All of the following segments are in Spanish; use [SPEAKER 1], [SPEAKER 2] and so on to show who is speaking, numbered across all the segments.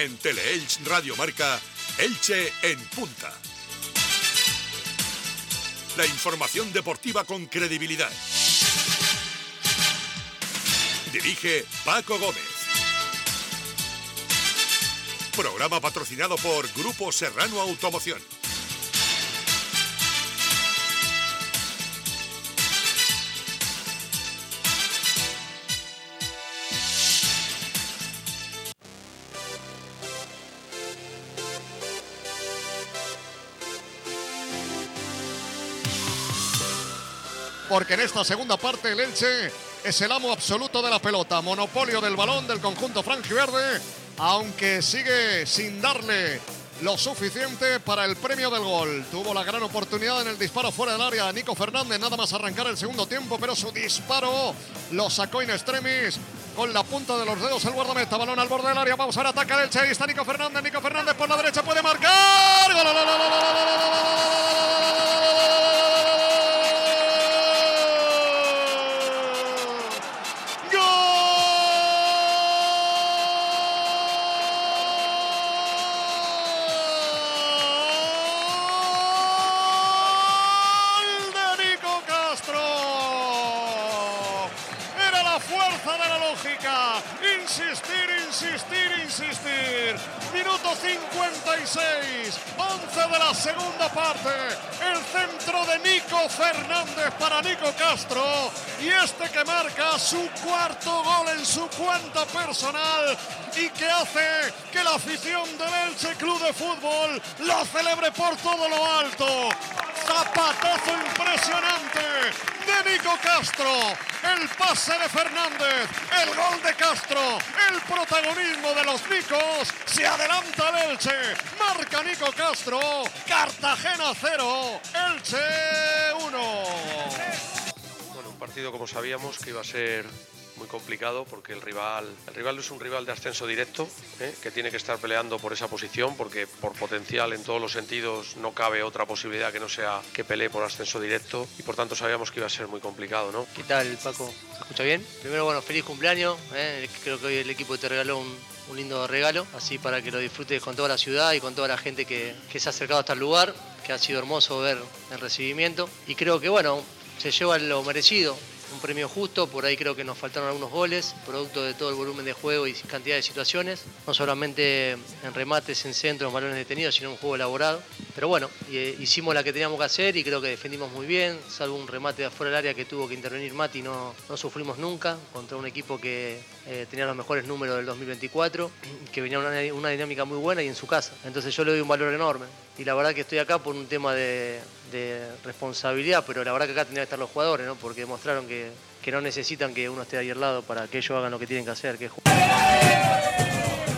[SPEAKER 1] En Teleelch Radio Marca, Elche en punta. La información deportiva con credibilidad. Dirige Paco Gómez. Programa patrocinado por Grupo Serrano Automoción.
[SPEAKER 2] Porque en esta segunda parte el Elche es el amo absoluto de la pelota, monopolio del balón del conjunto franjiverde, aunque sigue sin darle lo suficiente para el premio del gol. Tuvo la gran oportunidad en el disparo fuera del área Nico Fernández, nada más arrancar el segundo tiempo, pero su disparo lo sacó in extremis con la punta de los dedos el guardameta, balón al borde del área, vamos a ver, ataca el Elche, ahí está Nico Fernández, Nico Fernández por la derecha puede marcar. ¡Gol, su cuarto gol en su cuenta personal y que hace que la afición del Elche Club de Fútbol lo celebre por todo lo alto. Zapatazo impresionante de Nico Castro. El pase de Fernández. El gol de Castro. El protagonismo de los Nicos. Se adelanta el Elche. Marca Nico Castro. Cartagena 0. Elche 1.
[SPEAKER 3] Bueno, un partido como sabíamos que iba a ser muy complicado porque el rival, el rival es un rival de ascenso directo ¿eh? que tiene que estar peleando por esa posición porque por potencial en todos los sentidos no cabe otra posibilidad que no sea que pelee por ascenso directo y por tanto sabíamos que iba a ser muy complicado, ¿no?
[SPEAKER 4] ¿Qué tal, Paco? ¿Se escucha bien? Primero, bueno, feliz cumpleaños. ¿eh? Creo que hoy el equipo te regaló un, lindo regalo, así para que lo disfrutes con toda la ciudad y con toda la gente que, que se ha acercado hasta el lugar, que ha sido hermoso ver el recibimiento. Y creo que, bueno, se lleva lo merecido un premio justo, por ahí creo que nos faltaron algunos goles, producto de todo el volumen de juego y cantidad de situaciones, no solamente en remates, en centros, en balones detenidos, sino un juego elaborado. Pero bueno, eh, hicimos la que teníamos que hacer y creo que defendimos muy bien, salvo un remate de afuera del área que tuvo que intervenir Mati, no, no sufrimos nunca contra un equipo que eh, tenía los mejores números del 2024, que venía una dinámica muy buena y en su casa. Entonces yo le doy un valor enorme. Y la verdad que estoy acá por un tema de, responsabilidad, pero la verdad que acá tendrían que estar los jugadores, ¿no? porque demostraron que, que no necesitan que uno esté ahí al lado para que ellos hagan lo que tienen que hacer, que es jugar.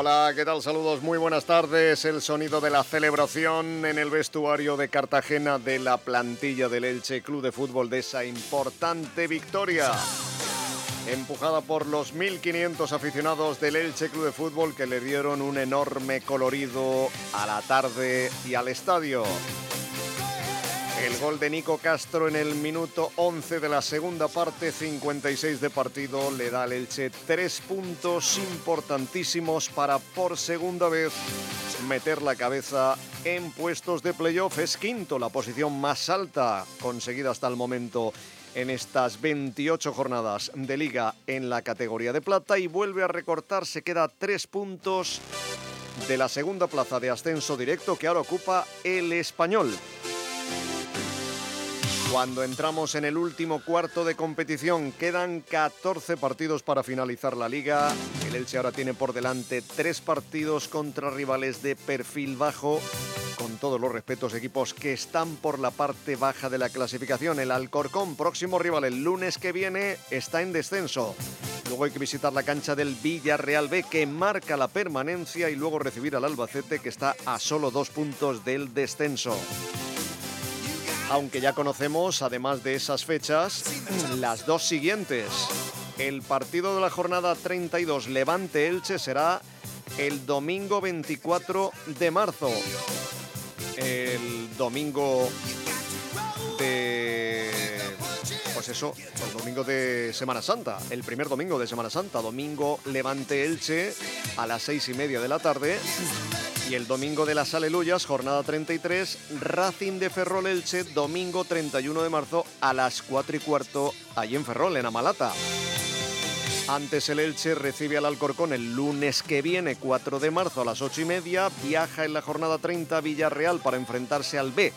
[SPEAKER 2] Hola, ¿qué tal? Saludos, muy buenas tardes. El sonido de la celebración en el vestuario de Cartagena de la plantilla del Elche Club de Fútbol de esa importante victoria. Empujada por los 1.500 aficionados del Elche Club de Fútbol que le dieron un enorme colorido a la tarde y al estadio. El gol de Nico Castro en el minuto 11 de la segunda parte, 56 de partido, le da al Elche tres puntos importantísimos para por segunda vez meter la cabeza en puestos de playoff. Es quinto, la posición más alta conseguida hasta el momento en estas 28 jornadas de liga en la categoría de plata y vuelve a recortar, se queda tres puntos de la segunda plaza de ascenso directo que ahora ocupa el español. Cuando entramos en el último cuarto de competición, quedan 14 partidos para finalizar la liga. El Elche ahora tiene por delante tres partidos contra rivales de perfil bajo, con todos los respetos, equipos que están por la parte baja de la clasificación. El Alcorcón, próximo rival el lunes que viene, está en descenso. Luego hay que visitar la cancha del Villarreal B, que marca la permanencia, y luego recibir al Albacete, que está a solo dos puntos del descenso. Aunque ya conocemos, además de esas fechas, las dos siguientes. El partido de la jornada 32 Levante-Elche será el domingo 24 de marzo. El domingo de... Eso, el domingo de Semana Santa, el primer domingo de Semana Santa, domingo Levante Elche a las seis y media de la tarde. Y el domingo de las Aleluyas, jornada 33, Racing de Ferrol Elche, domingo 31 de marzo a las 4 y cuarto, allí en Ferrol, en Amalata. Antes el Elche recibe al Alcorcón el lunes que viene, 4 de marzo a las 8 y media. Viaja en la jornada 30 a Villarreal para enfrentarse al B.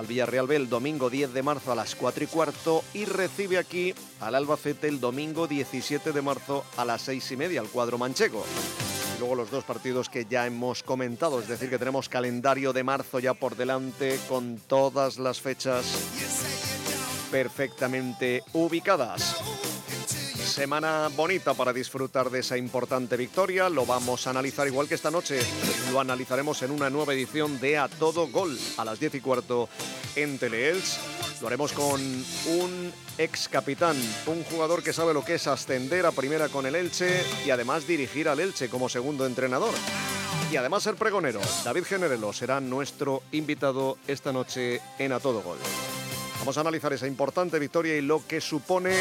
[SPEAKER 2] Al Villarreal B el domingo 10 de marzo a las 4 y cuarto y recibe aquí al Albacete el domingo 17 de marzo a las 6 y media, al cuadro manchego. Y luego los dos partidos que ya hemos comentado, es decir, que tenemos calendario de marzo ya por delante con todas las fechas perfectamente ubicadas. Semana bonita para disfrutar de esa importante victoria. Lo vamos a analizar igual que esta noche. Lo analizaremos en una nueva edición de A Todo Gol a las 10 y cuarto en Teleels. Lo haremos con un ex capitán, un jugador que sabe lo que es ascender a primera con el Elche y además dirigir al Elche como segundo entrenador. Y además ser pregonero. David Generelo será nuestro invitado esta noche en A Todo Gol. Vamos a analizar esa importante victoria y lo que supone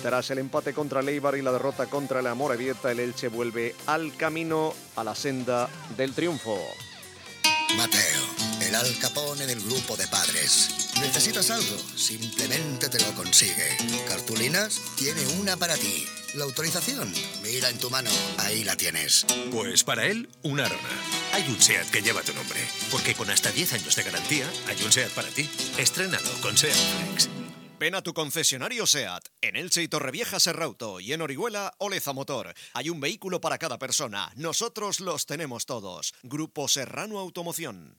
[SPEAKER 2] tras el empate contra Leibar y la derrota contra el Amorebieta, el Elche vuelve al camino, a la senda del triunfo.
[SPEAKER 5] Mateo, el Al Capone del grupo de padres. ¿Necesitas algo? Simplemente te lo consigue. ¿Cartulinas? Tiene una para ti. ¿La autorización? Mira en tu mano, ahí la tienes.
[SPEAKER 6] Pues para él, una arona. Hay un SEAT que lleva tu nombre, porque con hasta 10 años de garantía, hay un SEAT para ti. Estrenado con SEAT Flex.
[SPEAKER 2] Ven a tu concesionario SEAT, en Elche y Torrevieja Serrauto y en Orihuela Oleza Motor. Hay un vehículo para cada persona. Nosotros los tenemos todos. Grupo Serrano Automoción.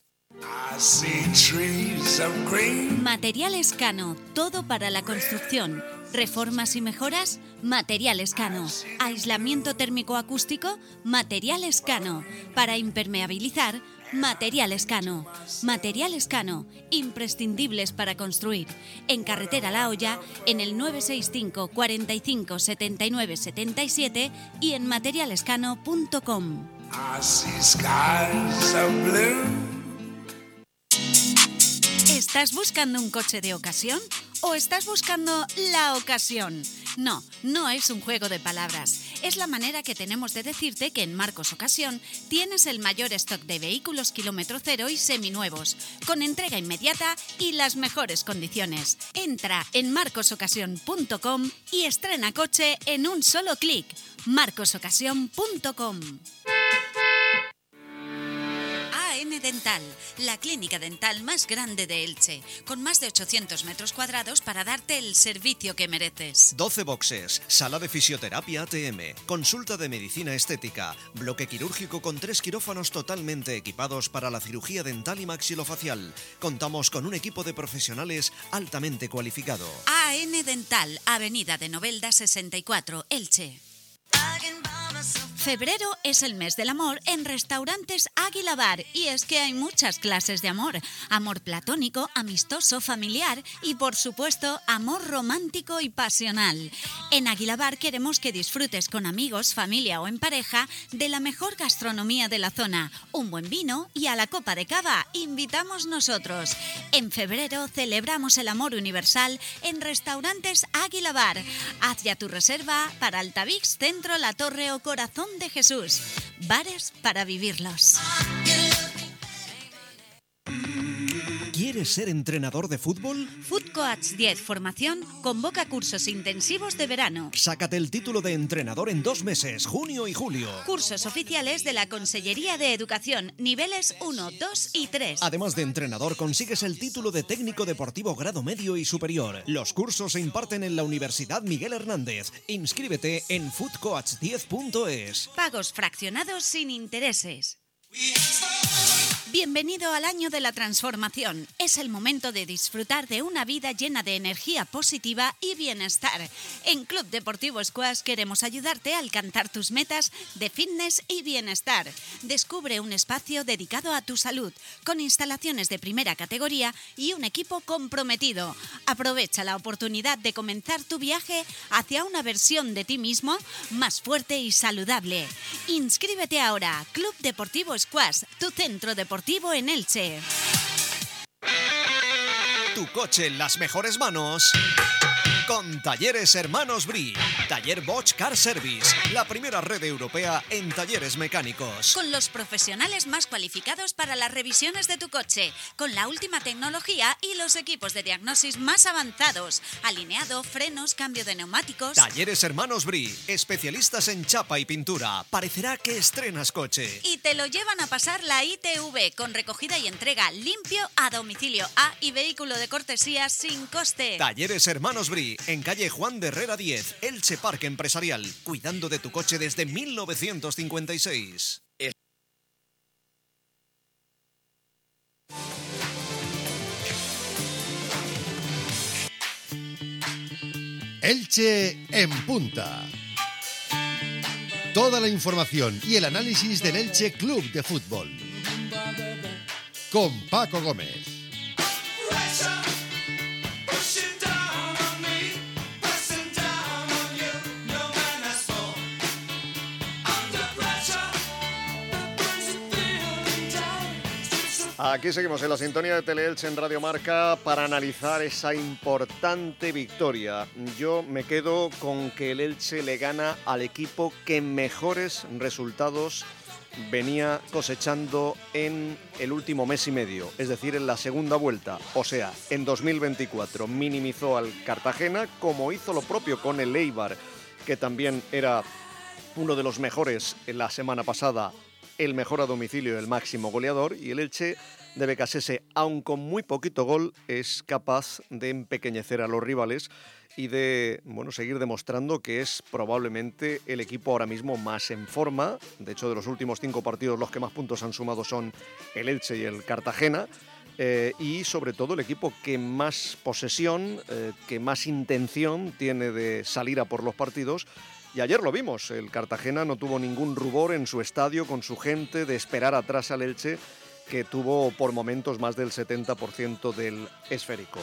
[SPEAKER 7] Materiales Cano, todo para la construcción. Reformas y mejoras, Materiales Cano. Aislamiento térmico acústico, Materiales Cano. Para impermeabilizar, Materiales Cano. Materiales Cano, imprescindibles para construir. En Carretera La Hoya, en el 965 45 79 77 y en materialescano.com. ¿Estás buscando un coche de ocasión o estás buscando la ocasión? No, no es un juego de palabras. Es la manera que tenemos de decirte que en Marcos Ocasión tienes el mayor stock de vehículos kilómetro cero y seminuevos, con entrega inmediata y las mejores condiciones. Entra en marcosocasión.com y estrena coche en un solo clic. marcosocasión.com Dental, la clínica dental más grande de Elche, con más de 800 metros cuadrados para darte el servicio que mereces.
[SPEAKER 2] 12 boxes, sala de fisioterapia ATM, consulta de medicina estética, bloque quirúrgico con tres quirófanos totalmente equipados para la cirugía dental y maxilofacial. Contamos con un equipo de profesionales altamente cualificado.
[SPEAKER 7] AN Dental, Avenida de Novelda 64, Elche. Febrero es el mes del amor en restaurantes Águila Bar y es que hay muchas clases de amor. Amor platónico, amistoso, familiar y por supuesto amor romántico y pasional. En Águila Bar queremos que disfrutes con amigos, familia o en pareja de la mejor gastronomía de la zona, un buen vino y a la copa de cava invitamos nosotros. En febrero celebramos el amor universal en restaurantes Águila Bar. Haz ya tu reserva para Altavix, Centro, La Torre o Corazón de Jesús. Bares para vivirlos.
[SPEAKER 2] ¿Quieres ser entrenador de fútbol?
[SPEAKER 7] Food Coach 10 Formación convoca cursos intensivos de verano.
[SPEAKER 2] Sácate el título de entrenador en dos meses, junio y julio.
[SPEAKER 7] Cursos oficiales de la Consellería de Educación, niveles 1, 2 y 3.
[SPEAKER 2] Además de entrenador, consigues el título de técnico deportivo grado medio y superior. Los cursos se imparten en la Universidad Miguel Hernández. Inscríbete en foodcoach10.es.
[SPEAKER 7] Pagos fraccionados sin intereses. Bienvenido al año de la transformación. Es el momento de disfrutar de una vida llena de energía positiva y bienestar. En Club Deportivo Squash queremos ayudarte a alcanzar tus metas de fitness y bienestar. Descubre un espacio dedicado a tu salud, con instalaciones de primera categoría y un equipo comprometido. Aprovecha la oportunidad de comenzar tu viaje hacia una versión de ti mismo más fuerte y saludable. Inscríbete ahora. Club Deportivo Squash, tu centro deportivo en Elche.
[SPEAKER 2] Tu coche en las mejores manos. Con Talleres Hermanos Bri. Taller Bosch Car Service. La primera red europea en talleres mecánicos.
[SPEAKER 7] Con los profesionales más cualificados para las revisiones de tu coche. Con la última tecnología y los equipos de diagnosis más avanzados. Alineado, frenos, cambio de neumáticos.
[SPEAKER 2] Talleres Hermanos Bri. Especialistas en chapa y pintura. Parecerá que estrenas coche.
[SPEAKER 7] Y te lo llevan a pasar la ITV con recogida y entrega limpio a domicilio A y vehículo de cortesía sin coste.
[SPEAKER 2] Talleres Hermanos Bri en calle Juan de Herrera 10, Elche Parque Empresarial, cuidando de tu coche desde 1956.
[SPEAKER 8] Elche en punta. Toda la información y el análisis del Elche Club de Fútbol. Con Paco Gómez.
[SPEAKER 2] Aquí seguimos en la sintonía de Teleelche en Radio Marca para analizar esa importante victoria. Yo me quedo con que el Elche le gana al equipo que mejores resultados venía cosechando en el último mes y medio, es decir, en la segunda vuelta, o sea, en 2024. Minimizó al Cartagena como hizo lo propio con el Eibar, que también era uno de los mejores en la semana pasada el mejor a domicilio, el máximo goleador, y el Elche de Becasese, aun con muy poquito gol, es capaz de empequeñecer a los rivales y de bueno, seguir demostrando que es probablemente el equipo ahora mismo más en forma. De hecho, de los últimos cinco partidos, los que más puntos han sumado son el Elche y el Cartagena. Eh, y sobre todo el equipo que más posesión, eh, que más intención tiene de salir a por los partidos y ayer lo vimos, el Cartagena no tuvo ningún rubor en su estadio con su gente de esperar atrás al Elche que tuvo por momentos más del 70% del esférico.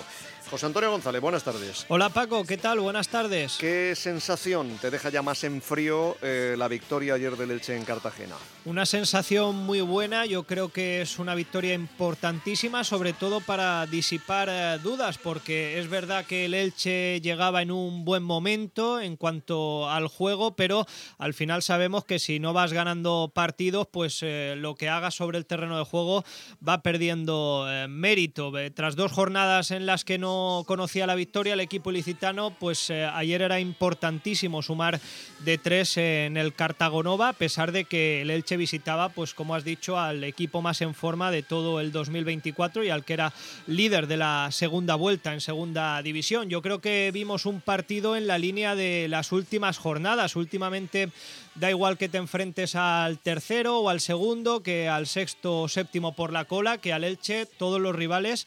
[SPEAKER 2] José Antonio González, buenas tardes.
[SPEAKER 9] Hola Paco, ¿qué tal? Buenas tardes.
[SPEAKER 2] ¿Qué sensación te deja ya más en frío eh, la victoria ayer del Elche en Cartagena?
[SPEAKER 9] Una sensación muy buena, yo creo que es una victoria importantísima, sobre todo para disipar eh, dudas, porque es verdad que el Elche llegaba en un buen momento en cuanto al juego, pero al final sabemos que si no vas ganando partidos, pues eh, lo que hagas sobre el terreno de juego va perdiendo mérito. Tras dos jornadas en las que no conocía la victoria, el equipo ilicitano, pues eh, ayer era importantísimo sumar de tres en el Cartagonova, a pesar de que el Elche visitaba, pues como has dicho, al equipo más en forma de todo el 2024 y al que era líder de la segunda vuelta en segunda división. Yo creo que vimos un partido en la línea de las últimas jornadas. Últimamente da igual que te enfrentes al tercero o al segundo, que al sexto o séptimo por la cola, que al Elche, todos los rivales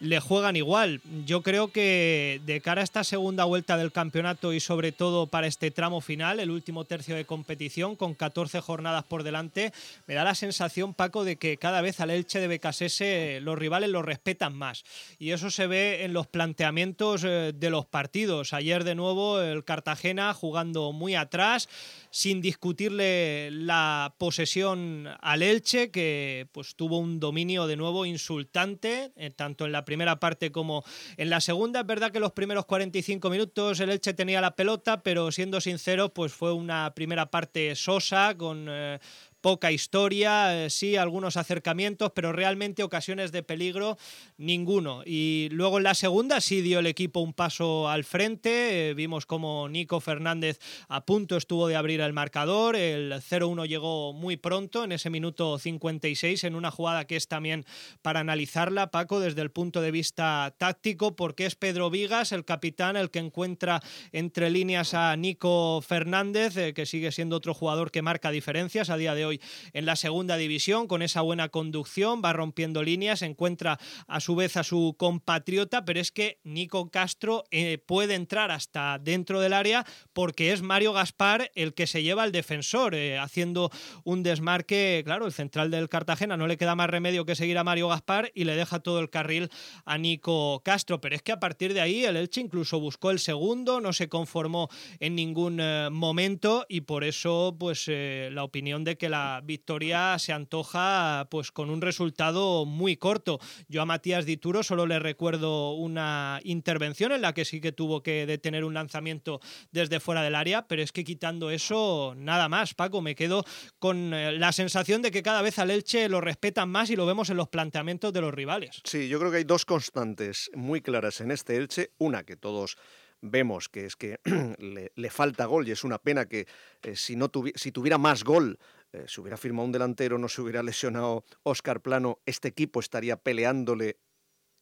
[SPEAKER 9] le juegan igual. Yo creo que de cara a esta segunda vuelta del campeonato y sobre todo para este tramo final, el último tercio de competición, con 14 jornadas por delante, me da la sensación, Paco, de que cada vez al Elche de Becasese los rivales lo respetan más. Y eso se ve en los planteamientos eh, de los partidos. Ayer de nuevo el Cartagena jugando muy atrás, sin discutirle la posesión al Elche, que pues tuvo un dominio de nuevo insultante, eh, tanto en la primera parte como en la segunda. Es verdad que los primeros 45 minutos el Elche tenía la pelota, pero siendo sincero, pues fue una primera parte sosa con... Eh, poca historia, eh, sí, algunos acercamientos, pero realmente ocasiones de peligro ninguno. Y luego en la segunda sí dio el equipo un paso al frente, eh, vimos como Nico Fernández a punto estuvo de abrir el marcador, el 0-1 llegó muy pronto, en ese minuto 56, en una jugada que es también para analizarla, Paco, desde el punto de vista táctico, porque es Pedro Vigas, el capitán, el que encuentra entre líneas a Nico Fernández, eh, que sigue siendo otro jugador que marca diferencias a día de hoy en la segunda división. Con esa buena conducción, va rompiendo líneas, encuentra a su vez a su compatriota, pero es que Nico Castro eh, puede entrar hasta dentro del área porque es Mario Gaspar el que se lleva al defensor, eh, haciendo un desmarque, claro, el central del Cartagena no le queda más remedio que seguir a Mario Gaspar y le deja todo el carril a Nico Castro, pero es que a partir de ahí el Elche incluso buscó el segundo, no se conformó en ningún eh, momento y por eso pues la opinión de que la victoria se antoja pues con un resultado muy corto. Yo a Matías Dituro solo le recuerdo una intervención en la que sí que tuvo que detener un lanzamiento desde fuera del área, pero es que quitando eso, nada más, Paco, me quedo con eh, la sensación de que cada vez al Elche lo respetan más y lo vemos en los planteamientos de los rivales.
[SPEAKER 2] Sí, yo creo que hay dos constantes muy claras en este Elche. Una que todos vemos que es que le, falta gol y es una pena que eh, si, no si tuviera más gol eh, si hubiera firmado un delantero, no se hubiera lesionado Oscar Plano, este equipo estaría peleándole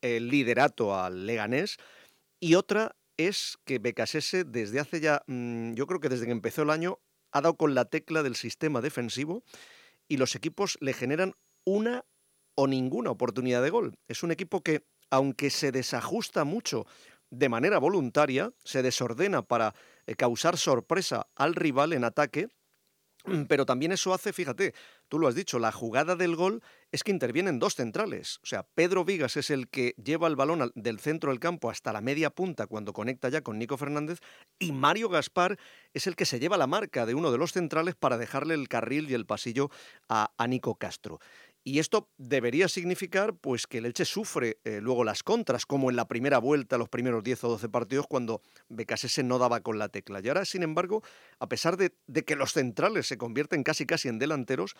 [SPEAKER 2] el liderato al Leganés. Y otra es que Becasese desde hace ya, mm, yo creo que desde que empezó el año, ha dado con la tecla del sistema defensivo y los equipos le generan una o ninguna oportunidad de gol. Es un equipo que, aunque se desajusta mucho de manera voluntaria, se desordena para eh, causar sorpresa al rival en ataque, pero también eso hace, fíjate, tú lo has dicho, la jugada del gol es que intervienen dos centrales. O sea, Pedro Vigas es el que lleva el balón del centro del campo hasta la media punta cuando conecta ya con Nico Fernández y Mario Gaspar es el que se lleva la marca de uno de los centrales para dejarle el carril y el pasillo a, a Nico Castro. Y esto debería significar pues, que el Elche sufre eh, luego las contras, como en la primera vuelta, los primeros 10 o 12 partidos, cuando Becasese no daba con la tecla. Y ahora, sin embargo, a pesar de, de que los centrales se convierten casi casi en delanteros,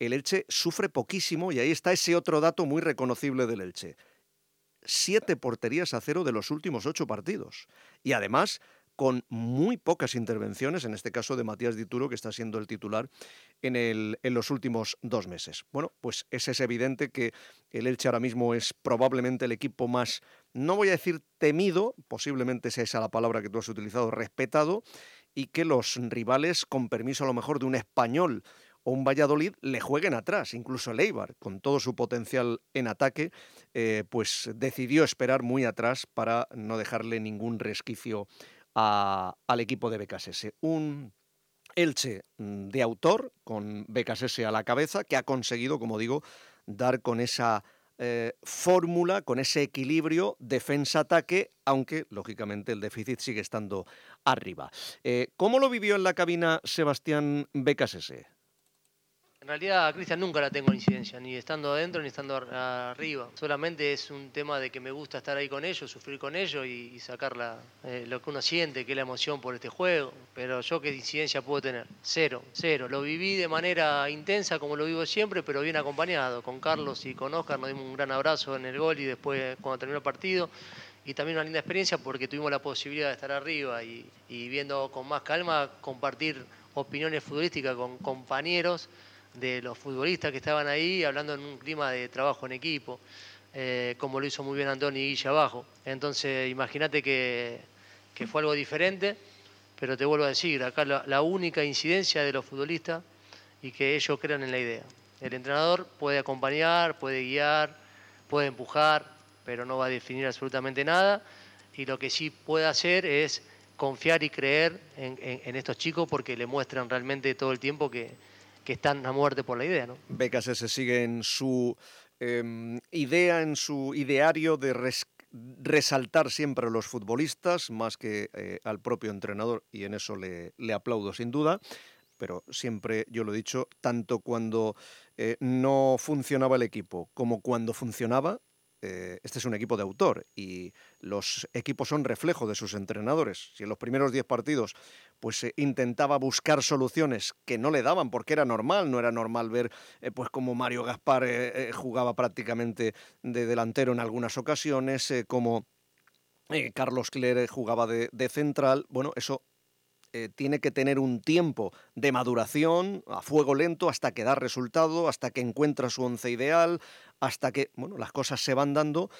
[SPEAKER 2] el Elche sufre poquísimo y ahí está ese otro dato muy reconocible del Elche. Siete porterías a cero de los últimos ocho partidos. Y además, con muy pocas intervenciones, en este caso de Matías Dituro, que está siendo el titular en, los últimos dos meses. Bueno, pues es, es evidente que el Elche ahora mismo es probablemente el equipo más, no voy a decir temido, posiblemente sea esa la palabra que tú has utilizado, respetado, y que los rivales, con permiso a lo mejor de un español o un Valladolid le jueguen atrás. Incluso el Eibar, con todo su potencial en ataque, eh, pues decidió esperar muy atrás para no dejarle ningún resquicio al equipo de BKSS. Un Elche mm, de autor, con BKSS a la cabeza, que ha conseguido, como digo, dar con esa eh, fórmula, con ese equilibrio defensa-ataque, aunque lógicamente el déficit sigue estando arriba. Eh, ¿Cómo lo vivió en la cabina Sebastián BKSS?
[SPEAKER 4] En realidad, Cristian, nunca la tengo en incidencia, ni estando adentro ni estando arriba. Solamente es un tema de que me gusta estar ahí con ellos, sufrir con ellos y, sacar eh, lo que uno siente, que es la emoción por este juego. Pero yo, ¿qué incidencia puedo tener? Cero, cero. Lo viví de manera intensa, como lo vivo siempre, pero bien acompañado. Con Carlos y con Oscar nos dimos un gran abrazo en el gol y después cuando terminó el partido. Y también una linda experiencia porque tuvimos la posibilidad de estar arriba y viendo con más calma, compartir opiniones futbolísticas con compañeros de los futbolistas que estaban ahí, hablando en un clima de trabajo en equipo, eh, como lo hizo muy bien Antonio Guilla abajo. Entonces, imagínate que, fue algo diferente, pero te vuelvo a decir, acá la, única incidencia de los futbolistas y que ellos crean en la idea. El entrenador puede acompañar, puede guiar, puede empujar, pero no va a definir absolutamente nada. Y lo que sí puede hacer es confiar y creer en estos chicos porque le muestran realmente todo el tiempo que, que están a muerte por la idea. ¿no?
[SPEAKER 2] Se sigue en su em, idea, en su ideario de resaltar siempre a los futbolistas más que eh, al propio entrenador y en eso le, le, aplaudo sin duda. Pero siempre, yo lo he dicho, tanto cuando eh, no funcionaba el equipo como cuando funcionaba, eh, este es un equipo de autor y los equipos son reflejo de sus entrenadores. Si en los primeros 10 partidos pues eh, intentaba buscar soluciones que no le daban porque era normal, no era normal ver eh, pues como Mario Gaspar jugaba prácticamente de delantero en algunas ocasiones, como Carlos Clere jugaba de central, bueno, eso eh, tiene que tener un tiempo de maduración a fuego lento hasta que da resultado, hasta que encuentra su once ideal, hasta que bueno, las cosas se van dando,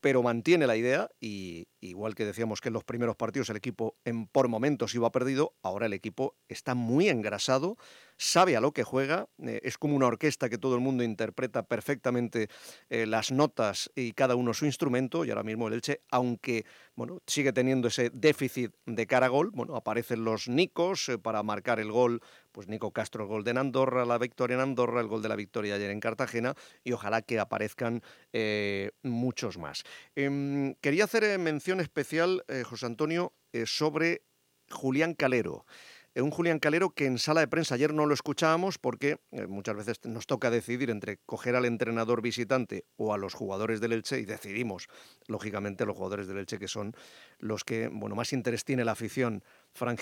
[SPEAKER 2] pero mantiene la idea y igual que decíamos que en los primeros partidos el equipo en, por momentos iba perdido, ahora el equipo está muy engrasado, sabe a lo que juega, eh, es como una orquesta que todo el mundo interpreta perfectamente eh, las notas y cada uno su instrumento, y ahora mismo el Elche, aunque bueno, sigue teniendo ese déficit de cara a gol, bueno, aparecen los Nicos eh, para marcar el gol, pues Nico Castro el gol de Andorra, la victoria en Andorra, el gol de la victoria ayer en Cartagena, y ojalá que aparezcan muchos más. Em, quería hacer mención especial, José Antonio, sobre Julián Calero. Eh, un Julián Calero que en sala de prensa ayer no lo escuchábamos porque eh, muchas veces nos toca decidir entre coger al entrenador visitante o a los jugadores del Elche y decidimos, lógicamente, los jugadores del Elche que son los que bueno, más interés tiene la afición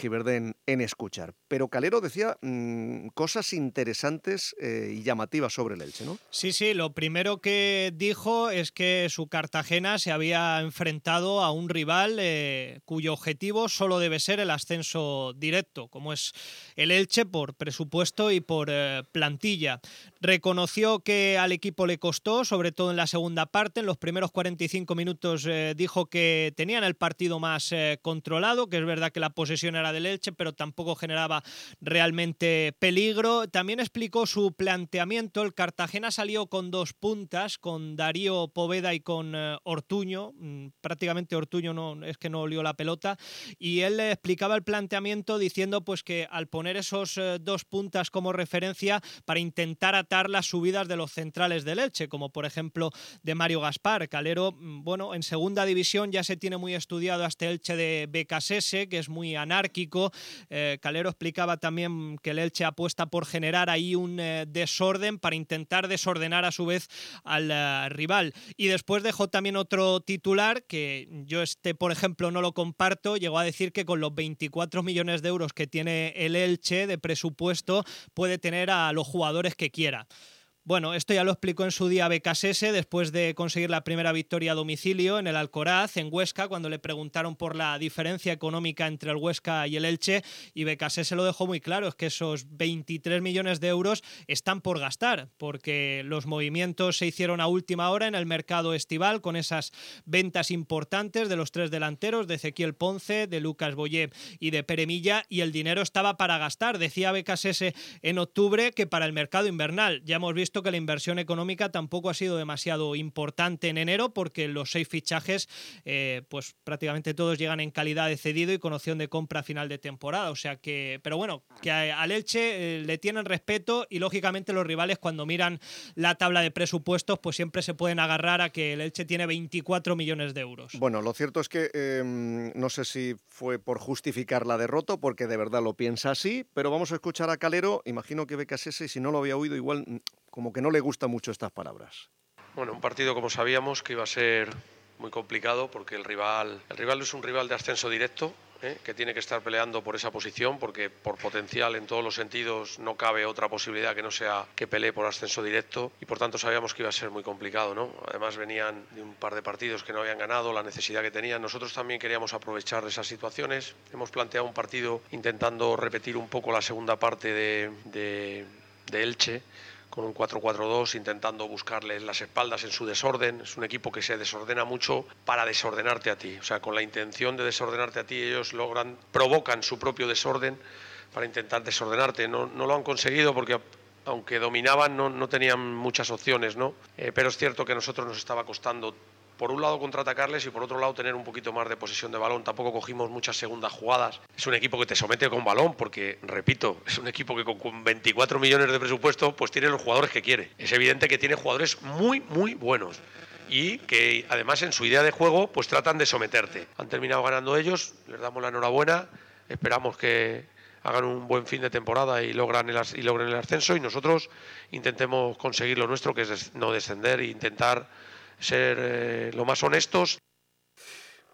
[SPEAKER 2] Verde en escuchar. Pero Calero decía mm, cosas interesantes eh, y llamativas sobre el Elche, ¿no?
[SPEAKER 9] Sí, sí, lo primero que dijo es que su Cartagena se había enfrentado a un rival eh, cuyo objetivo solo debe ser el ascenso directo, como es el Elche por presupuesto y por eh, plantilla. Reconoció que al equipo le costó, sobre todo en la segunda parte, en los primeros 45 minutos dijo que tenían el partido más controlado, que es verdad que la posesión era del Elche, pero tampoco generaba realmente peligro. También explicó su planteamiento. El Cartagena salió con dos puntas, con Darío Poveda y con eh, Ortuño. Mm, prácticamente Ortuño no, es que no olió la pelota. Y él explicaba el planteamiento diciendo pues que al poner esos eh, dos puntas como referencia para intentar atar las subidas de los centrales del Elche, como por ejemplo de Mario Gaspar. Calero, mm, bueno, en segunda división ya se tiene muy estudiado hasta Elche de Becasese, que es muy anárquico. Eh, Calero explicaba también que el Elche apuesta por generar ahí un eh, desorden para intentar desordenar a su vez al eh, rival. Y después dejó también otro titular que yo este, por ejemplo, no lo comparto. Llegó a decir que con los 24 millones de euros que tiene el Elche de presupuesto puede tener a los jugadores que quiera. Bueno, esto ya lo explicó en su día Becasese después de conseguir la primera victoria a domicilio en el Alcoraz, en Huesca, cuando le preguntaron por la diferencia económica entre el Huesca y el Elche, y Becasese lo dejó muy claro, es que esos 23 millones de euros están por gastar, porque los movimientos se hicieron a última hora en el mercado estival con esas ventas importantes de los tres delanteros, de Ezequiel Ponce, de Lucas Boyé y de Peremilla, y el dinero estaba para gastar. Decía Becasese en octubre que para el mercado invernal. Ya hemos visto que la inversión económica tampoco ha sido demasiado importante en enero porque los seis fichajes, eh, pues prácticamente todos llegan en calidad de cedido y con opción de compra a final de temporada. O sea que, pero bueno, que al Elche eh, le tienen respeto y lógicamente los rivales cuando miran la tabla de presupuestos, pues siempre se pueden agarrar a que el Elche tiene 24 millones de euros.
[SPEAKER 2] Bueno, lo cierto es que em, no sé si fue por justificar la derrota, porque de verdad lo piensa así, pero vamos a escuchar a Calero. Imagino que Becasese, si no lo había oído, igual como que no le gustan mucho estas palabras.
[SPEAKER 3] Bueno, un partido como sabíamos que iba a ser muy complicado porque el rival, el rival es un rival de ascenso directo, ¿eh? que tiene que estar peleando por esa posición porque por potencial en todos los sentidos no cabe otra posibilidad que no sea que pelee por ascenso directo y por tanto sabíamos que iba a ser muy complicado, ¿no? Además venían de un par de partidos que no habían ganado, la necesidad que tenían. Nosotros también queríamos aprovechar esas situaciones. Hemos planteado un partido intentando repetir un poco la segunda parte de, de, de Elche con un 4-4-2 intentando buscarles las espaldas en su desorden. Es un equipo que se desordena mucho para desordenarte a ti. O sea, con la intención de desordenarte a ti, ellos logran, provocan su propio desorden para intentar desordenarte. No, no lo han conseguido porque aunque dominaban no, no tenían muchas opciones, ¿no? Eh, pero es cierto que a nosotros nos estaba costando por un lado contraatacarles y por otro lado tener un poquito más de posesión de balón. Tampoco cogimos muchas segundas jugadas. Es un equipo que te somete con balón porque, repito, es un equipo que con 24 millones de presupuesto pues tiene los jugadores que quiere. Es evidente que tiene jugadores muy, muy buenos y que además en su idea de juego pues tratan de someterte. Han terminado ganando ellos, les damos la enhorabuena, esperamos que hagan un buen fin de temporada y logran el, y logren el ascenso y nosotros intentemos conseguir lo nuestro que es no descender e intentar ser eh, lo más honestos.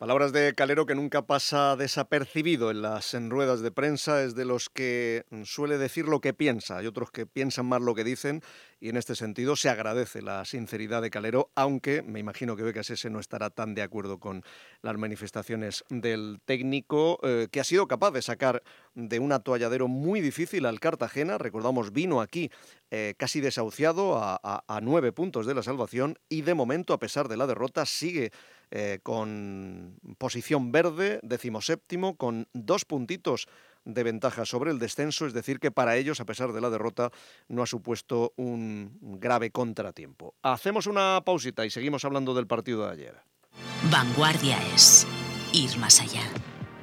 [SPEAKER 2] Palabras de Calero que nunca pasa desapercibido en las en ruedas de prensa, es de los que suele decir lo que piensa, hay otros que piensan más lo que dicen y en este sentido se agradece la sinceridad de Calero, aunque me imagino que ese no estará tan de acuerdo con las manifestaciones del técnico, eh, que ha sido capaz de sacar de un atolladero muy difícil al Cartagena, recordamos, vino aquí eh, casi desahuciado a nueve puntos de la salvación y de momento, a pesar de la derrota, sigue eh, con posición verde, decimoséptimo, con dos puntitos de ventaja sobre el descenso, es decir, que para ellos, a pesar de la derrota, no ha supuesto un grave contratiempo. Hacemos una pausita y seguimos hablando del partido de ayer.
[SPEAKER 10] Vanguardia es ir más allá,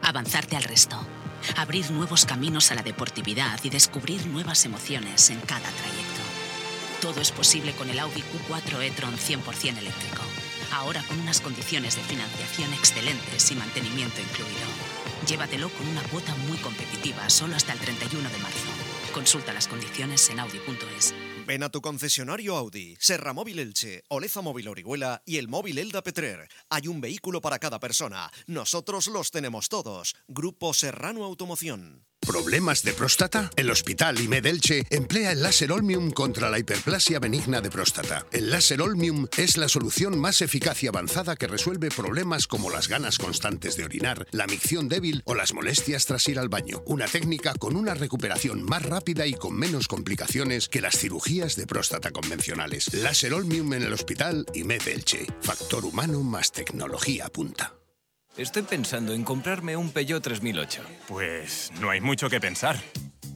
[SPEAKER 10] avanzarte al resto, abrir nuevos caminos a la deportividad y descubrir nuevas emociones en cada trayecto. Todo es posible con el Audi Q4 e-tron 100% eléctrico. Ahora con unas condiciones de financiación excelentes y mantenimiento incluido. Llévatelo con una cuota muy competitiva solo hasta el 31 de marzo. Consulta las condiciones en audi.es.
[SPEAKER 11] Ven a tu concesionario Audi, Serra Móvil Elche, Oleza Móvil Orihuela y el móvil Elda Petrer. Hay un vehículo para cada persona. Nosotros los tenemos todos. Grupo Serrano Automoción.
[SPEAKER 12] ¿Problemas de próstata? El Hospital IMED Elche emplea el láser Olmium contra la hiperplasia benigna de próstata. El láser Olmium es la solución más eficaz y avanzada que resuelve problemas como las ganas constantes de orinar, la micción débil o las molestias tras ir al baño. Una técnica con una recuperación más rápida y con menos complicaciones que las cirugías de próstata convencionales. Láser Olmium en el Hospital IMED Elche. Factor humano más tecnología punta.
[SPEAKER 13] Estoy pensando en comprarme un Peugeot 3008.
[SPEAKER 14] Pues no hay mucho que pensar.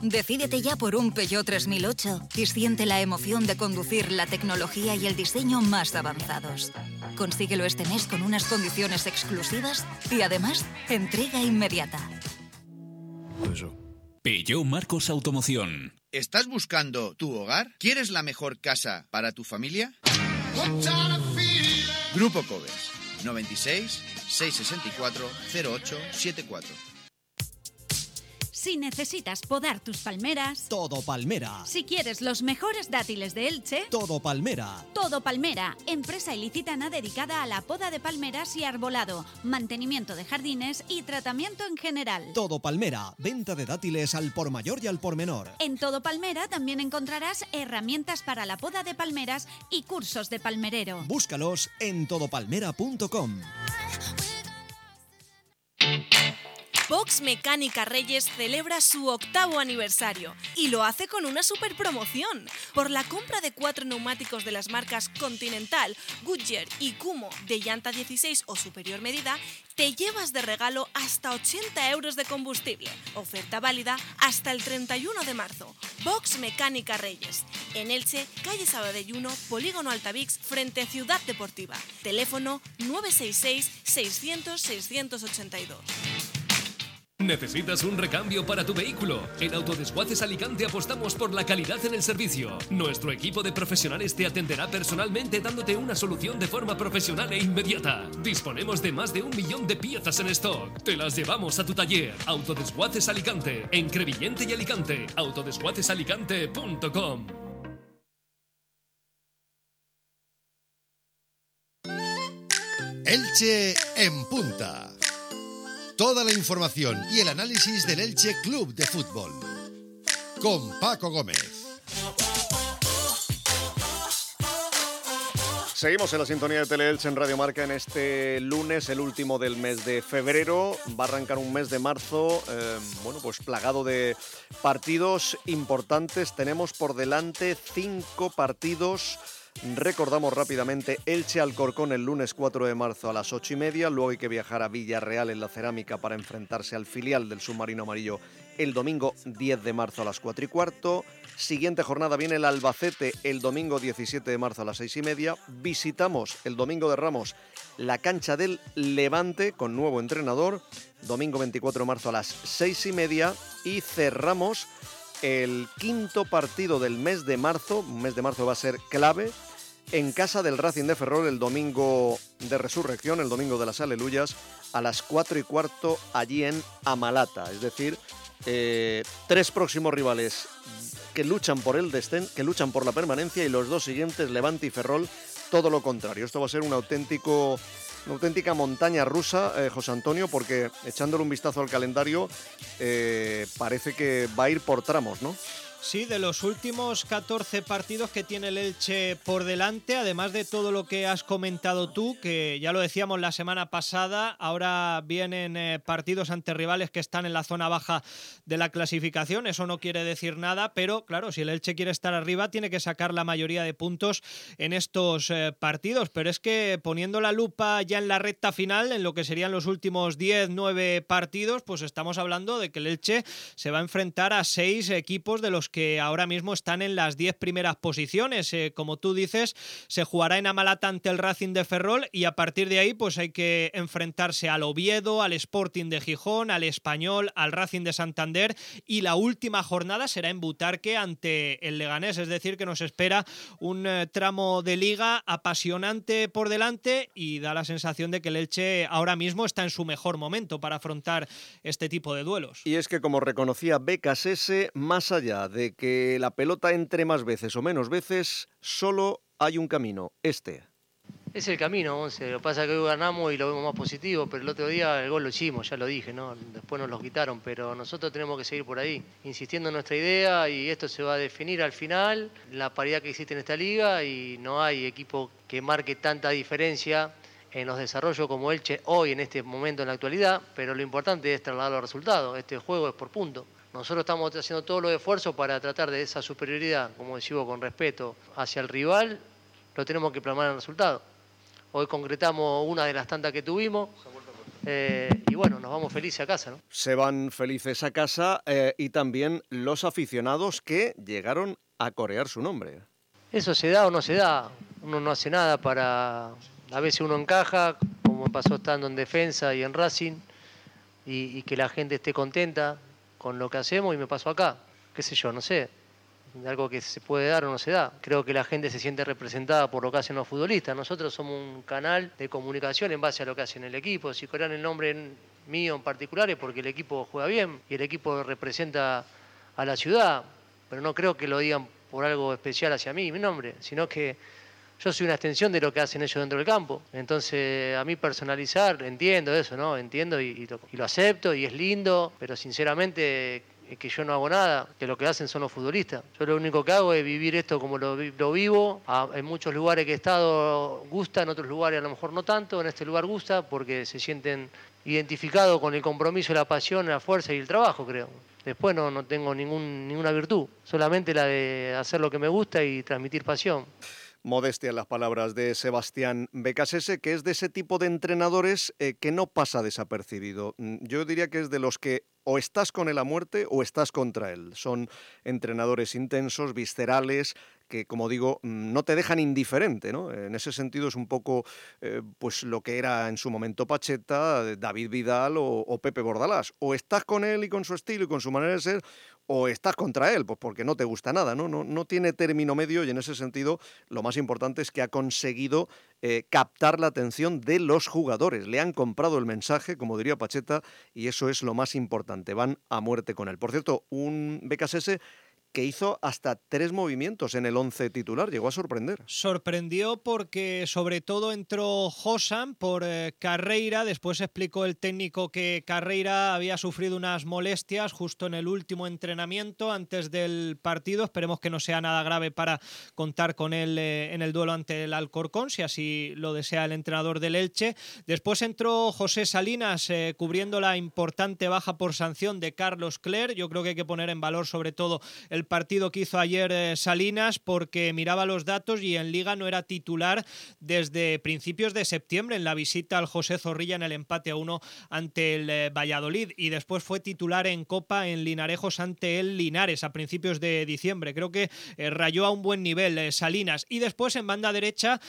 [SPEAKER 15] Decídete ya por un Peugeot 3008 y siente la emoción de conducir la tecnología y el diseño más avanzados. Consíguelo este mes con unas condiciones exclusivas y además entrega inmediata.
[SPEAKER 16] Peugeot Marcos Automoción.
[SPEAKER 17] ¿Estás buscando tu hogar? ¿Quieres la mejor casa para tu familia? Grupo Covers 96 664 0874.
[SPEAKER 7] Si necesitas podar tus palmeras,
[SPEAKER 8] Todo Palmera.
[SPEAKER 7] si quieres los mejores dátiles de Elche,
[SPEAKER 8] Todo Palmera.
[SPEAKER 7] Todo Palmera, empresa ilicitana dedicada a la poda de palmeras y arbolado, mantenimiento de jardines y tratamiento en general.
[SPEAKER 8] Todo Palmera. Venta de dátiles al por mayor y al por menor.
[SPEAKER 7] En Todo Palmera también encontrarás herramientas para la poda de palmeras y cursos de palmerero.
[SPEAKER 8] Búscalos en todopalmera.com.
[SPEAKER 18] Box Mecánica Reyes celebra su octavo aniversario y lo hace con una super promoción. Por la compra de cuatro neumáticos de las marcas Continental, Goodyear y Kumo de llanta 16 o superior medida, te llevas de regalo hasta 80 euros de combustible. Oferta válida hasta el 31 de marzo. Box Mecánica Reyes. En Elche, calle Sabadelluno, Polígono Altavix, frente Ciudad Deportiva. Teléfono 966 600 682.
[SPEAKER 19] ¿Necesitas un recambio para tu vehículo? En Autodesguaces Alicante apostamos por la calidad en el servicio. Nuestro equipo de profesionales te atenderá personalmente dándote una solución de forma profesional e inmediata. Disponemos de más de un millón de piezas en stock. Te las llevamos a tu taller. Autodesguaces Alicante, en Crevillente y Alicante. Autodesguacesalicante.com
[SPEAKER 8] Elche en punta. Toda la información y el análisis del Elche Club de Fútbol. Con Paco Gómez.
[SPEAKER 2] Seguimos en la sintonía de Teleelche en Radio Marca en este lunes, el último del mes de febrero. Va a arrancar un mes de marzo, eh, bueno, pues plagado de partidos importantes. Tenemos por delante cinco partidos. Recordamos rápidamente Elche Alcorcón el lunes 4 de marzo a las 8 y media. Luego hay que viajar a Villarreal en la Cerámica para enfrentarse al filial del submarino amarillo el domingo 10 de marzo a las 4 y cuarto. Siguiente jornada viene el Albacete el domingo 17 de marzo a las 6 y media. Visitamos el domingo de Ramos la cancha del Levante con nuevo entrenador. Domingo 24 de marzo a las 6 y media. Y cerramos el quinto partido del mes de marzo. Mes de marzo va a ser clave. En casa del Racing de Ferrol el domingo de resurrección, el domingo de las Aleluyas, a las 4 y cuarto allí en Amalata. Es decir, eh, tres próximos rivales que luchan por el destén, que luchan por la permanencia y los dos siguientes, Levante y Ferrol, todo lo contrario. Esto va a ser un auténtico, una auténtica montaña rusa, eh, José Antonio, porque echándole un vistazo al calendario, eh, parece que va a ir por tramos, ¿no?
[SPEAKER 9] Sí, de los últimos 14 partidos que tiene el Elche por delante, además de todo lo que has comentado tú, que ya lo decíamos la semana pasada, ahora vienen eh, partidos ante rivales que están en la zona baja de la clasificación, eso no quiere decir nada, pero claro, si el Elche quiere estar arriba, tiene que sacar la mayoría de puntos en estos eh, partidos, pero es que poniendo la lupa ya en la recta final, en lo que serían los últimos 10, 9 partidos, pues estamos hablando de que el Elche se va a enfrentar a seis equipos de los que ahora mismo están en las 10 primeras posiciones. Eh, como tú dices, se jugará en Amalata ante el Racing de Ferrol y a partir de ahí pues hay que enfrentarse al Oviedo, al Sporting de Gijón, al Español, al Racing de Santander y la última jornada será en Butarque ante el Leganés. Es decir, que nos espera un eh, tramo de liga apasionante por delante y da la sensación de que el Elche ahora mismo está en su mejor momento para afrontar este tipo de duelos.
[SPEAKER 2] Y es que como reconocía BKSS, más allá de que la pelota entre más veces o menos veces, solo hay un camino, este.
[SPEAKER 4] Es el camino, Once. Lo que pasa es que hoy ganamos y lo vemos más positivo, pero el otro día el gol lo hicimos, ya lo dije, ¿no? Después nos lo quitaron, pero nosotros tenemos que seguir por ahí, insistiendo en nuestra idea y esto se va a definir al final, la paridad que existe en esta liga y no hay equipo que marque tanta diferencia en los desarrollos como Elche hoy en este momento en la actualidad, pero lo importante es trasladar los resultados. Este juego es por punto. Nosotros estamos haciendo todos los esfuerzos para tratar de esa superioridad, como decimos, con respeto hacia el rival, lo tenemos que plasmar en el resultado. Hoy concretamos una de las tantas que tuvimos. Eh, y bueno, nos vamos felices a casa, ¿no?
[SPEAKER 2] Se van felices a casa eh, y también los aficionados que llegaron a corear su nombre.
[SPEAKER 4] Eso se da o no se da. Uno no hace nada para. A veces uno encaja, como pasó estando en defensa y en Racing, y, y que la gente esté contenta con lo que hacemos y me pasó acá. Qué sé yo, no sé. Algo que se puede dar o no se da. Creo que la gente se siente representada por lo que hacen los futbolistas. Nosotros somos un canal de comunicación en base a lo que hacen el equipo. Si corean el nombre mío en particular es porque el equipo juega bien y el equipo representa a la ciudad. Pero no creo que lo digan por algo especial hacia mí, mi nombre, sino que yo soy una extensión de lo que hacen ellos dentro del campo. Entonces, a mí personalizar, entiendo eso, ¿no? Entiendo y, lo, y lo, acepto y es lindo, pero sinceramente que yo no hago nada, que lo que hacen son los futbolistas. Yo lo único que hago es vivir esto como lo, lo vivo. A, en muchos lugares que he estado gusta, en otros lugares a lo mejor no tanto. En este lugar gusta porque se sienten identificados con el compromiso, la pasión, la fuerza y el trabajo, creo. Después no, no tengo ningún, ninguna virtud, solamente la de hacer lo que me gusta y transmitir pasión
[SPEAKER 2] modestia en las palabras de Sebastián Becasese, que es de ese tipo de entrenadores eh, que no pasa desapercibido. Yo diría que es de los que o estás con él a muerte o estás contra él. Son entrenadores intensos, viscerales, que, como digo, no te dejan indiferente, ¿no? En ese sentido es un poco eh, pues lo que era en su momento Pacheta, David Vidal o, o, Pepe Bordalás. O estás con él y con su estilo y con su manera de ser, o estás contra él, pues porque no te gusta nada, ¿no? No, no tiene término medio y en ese sentido lo más importante es que ha conseguido eh, captar la atención de los jugadores. Le han comprado el mensaje, como diría Pacheta, y eso es lo más importante. Van a muerte con él. Por cierto, un BKSS que hizo hasta tres movimientos en el 11 titular. Llegó a sorprender.
[SPEAKER 9] Sorprendió porque sobre todo entró Josan por eh, Carreira. Después explicó el técnico que Carreira había sufrido unas molestias justo en el último entrenamiento antes del partido. Esperemos que no sea nada grave para contar con él eh, en el duelo ante el Alcorcón, si así lo desea el entrenador del Elche. Después entró José Salinas eh, cubriendo la importante baja por sanción de Carlos Cler. Yo creo que hay que poner en valor sobre todo el partido que hizo ayer eh, Salinas porque miraba los datos y en liga no era titular desde principios de septiembre en la visita al José Zorrilla en el empate a uno ante el eh, Valladolid y después fue titular en Copa en Linarejos ante el Linares a principios de diciembre. Creo que eh, rayó a un buen nivel Salinas y después en banda derecha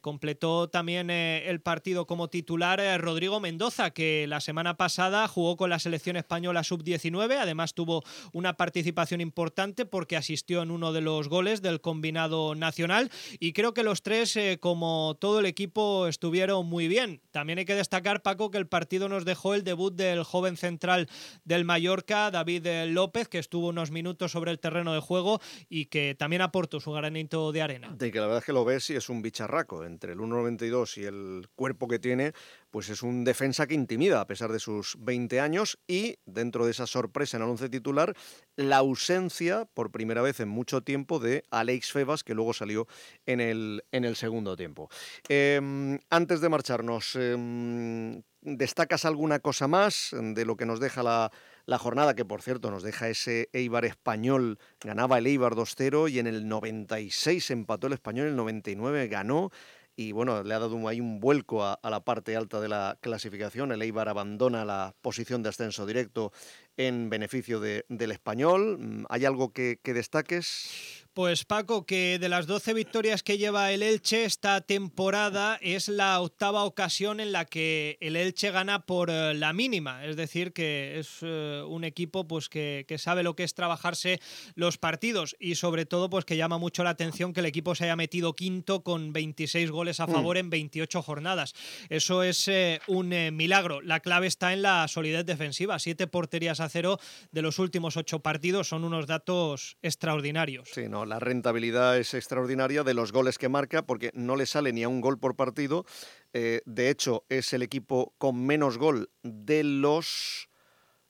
[SPEAKER 9] completó también el partido como titular Rodrigo Mendoza que la semana pasada jugó con la selección española sub-19, además tuvo una participación importante porque asistió en uno de los goles del combinado nacional y creo que los tres, eh, como todo el equipo, estuvieron muy bien. También hay que destacar, Paco, que el partido nos dejó el debut del joven central del Mallorca, David eh, López, que estuvo unos minutos sobre el terreno de juego y que también aportó su granito de arena.
[SPEAKER 2] De que la verdad es que lo ves y es un bicharraco entre el 1,92 y el cuerpo que tiene pues es un defensa que intimida a pesar de sus 20 años y dentro de esa sorpresa en el once titular, la ausencia por primera vez en mucho tiempo de Alex Febas, que luego salió en el, en el segundo tiempo. Em, antes de marcharnos, em, ¿destacas alguna cosa más de lo que nos deja la, la jornada, que por cierto nos deja ese Eibar español, ganaba el Eibar 2-0 y en el 96 empató el español, en el 99 ganó y bueno, le ha dado ahí un vuelco a, la parte alta de la clasificación. El Eibar abandona la posición de ascenso directo en beneficio del español. Mm, ¿Hay algo que, que destaques?
[SPEAKER 9] Pues Paco, que de las 12 victorias que lleva el Elche esta temporada es la octava ocasión en la que el Elche gana por eh, la mínima, es decir, que es eh, un equipo pues que, sabe lo que es trabajarse los partidos y sobre todo pues que llama mucho la atención que el equipo se haya metido quinto con 26 goles a mm. favor en 28 jornadas. Eso es eh, un milagro. La clave está en la solidez defensiva, siete porterías a cero de los últimos ocho partidos son unos datos extraordinarios.
[SPEAKER 2] Sí, no, la rentabilidad es extraordinaria de los goles que marca porque no le sale ni a un gol por partido. Eh, de hecho, es el equipo con menos gol de los...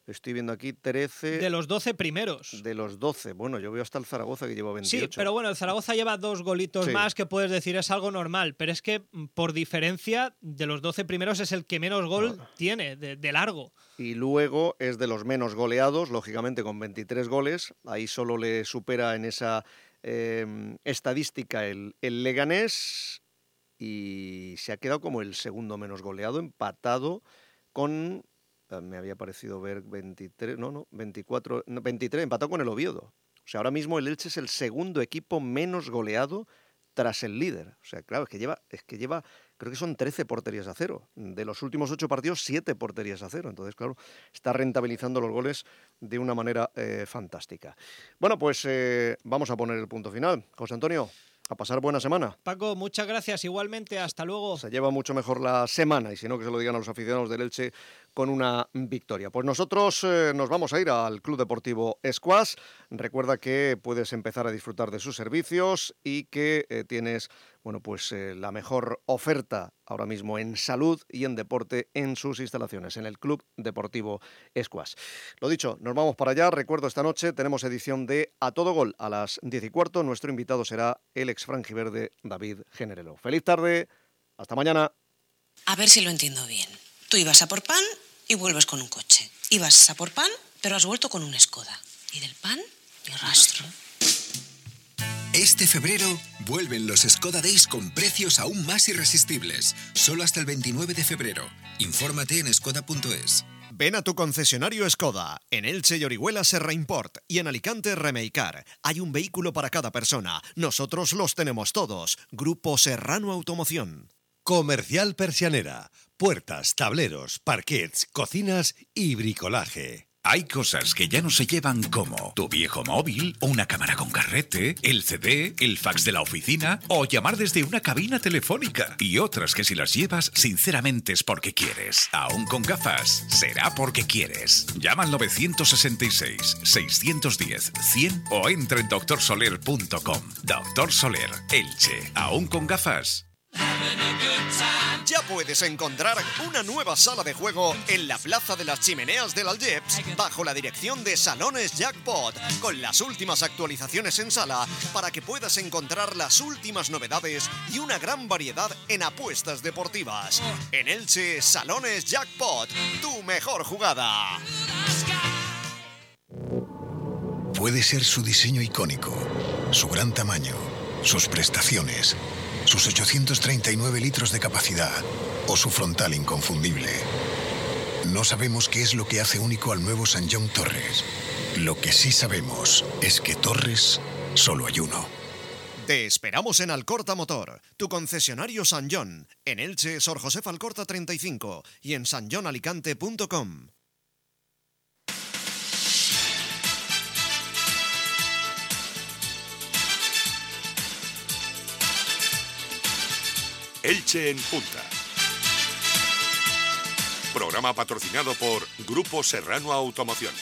[SPEAKER 2] Estoy viendo aquí 13.
[SPEAKER 9] De los 12 primeros.
[SPEAKER 2] De los 12. Bueno, yo veo hasta el Zaragoza que lleva 28.
[SPEAKER 9] Sí, pero bueno, el Zaragoza lleva dos golitos más que puedes decir es algo normal. Pero es que mm, por diferencia, de los 12 primeros es el que menos gol tiene, de, largo.
[SPEAKER 2] Y luego es de los menos goleados, lógicamente con 23 goles. Ahí solo le supera en esa Em, estadística el, el Leganés y se ha quedado como el segundo menos goleado, empatado con ah, me había parecido ver 23, no, no, 24, 23, empatado con el Oviedo. O sea, ahora mismo el Elche es el segundo equipo menos goleado tras el líder. O sea, claro, es que lleva, es que lleva creo que son 13 porterías a cero. De los últimos 8 partidos, 7 porterías a cero. Entonces, claro, está rentabilizando los goles de una manera eh, fantástica. Bueno, pues eh, vamos a poner el punto final. José Antonio. A pasar buena semana.
[SPEAKER 9] Paco, muchas gracias. Igualmente, hasta luego.
[SPEAKER 2] Se lleva mucho mejor la semana y si no, que se lo digan a los aficionados del Elche con una victoria. Pues nosotros eh, nos vamos a ir al Club Deportivo Esquas. Recuerda que puedes empezar a disfrutar de sus servicios y que eh, tienes bueno, pues eh, la mejor oferta ahora mismo en salud y en deporte en sus instalaciones, en el Club Deportivo Esquas. Lo dicho, nos vamos para allá. Recuerdo, esta noche tenemos edición de A Todo Gol a las 10 y cuarto. Nuestro invitado será el ex franjiverde David Generelo. Feliz tarde, hasta mañana.
[SPEAKER 20] A ver si lo entiendo bien. Tú ibas a por pan y vuelves con un coche. Ibas a por pan, pero has vuelto con un Skoda. Y del pan, ni rastro.
[SPEAKER 21] Este febrero vuelven los Skoda Days con precios aún más irresistibles. Solo hasta el 29 de febrero. Infórmate en skoda.es.
[SPEAKER 11] Ven a tu concesionario Skoda. En Elche y Orihuela Serra Import y en Alicante Remeicar. Hay un vehículo para cada persona. Nosotros los tenemos todos. Grupo Serrano Automoción.
[SPEAKER 8] Comercial Persianera. Puertas, tableros, parquets, cocinas y bricolaje.
[SPEAKER 22] Hay cosas que ya no se llevan como tu viejo móvil, una cámara con carrete, el CD, el fax de la oficina o llamar desde una cabina telefónica. Y otras que si las llevas, sinceramente es porque quieres. Aún con gafas, será porque quieres. Llama al 966-610-100 o entra en doctorsoler.com. Doctor Soler, Elche. Aún con gafas.
[SPEAKER 11] Ya puedes encontrar una nueva sala de juego en la Plaza de las Chimeneas del Algeps bajo la dirección de Salones Jackpot con las últimas actualizaciones en sala para que puedas encontrar las últimas novedades y una gran variedad en apuestas deportivas. En Elche, Salones Jackpot, tu mejor jugada.
[SPEAKER 23] Puede ser su diseño icónico, su gran tamaño, sus prestaciones sus 839 litros de capacidad o su frontal inconfundible. No sabemos qué es lo que hace único al nuevo San John Torres. Lo que sí sabemos es que Torres solo hay uno.
[SPEAKER 11] Te esperamos en Alcorta Motor, tu concesionario San John, en Elche, Sor José Alcorta 35 y en sanjonalicante.com.
[SPEAKER 1] Elche en Punta. Programa patrocinado por Grupo Serrano Automoción.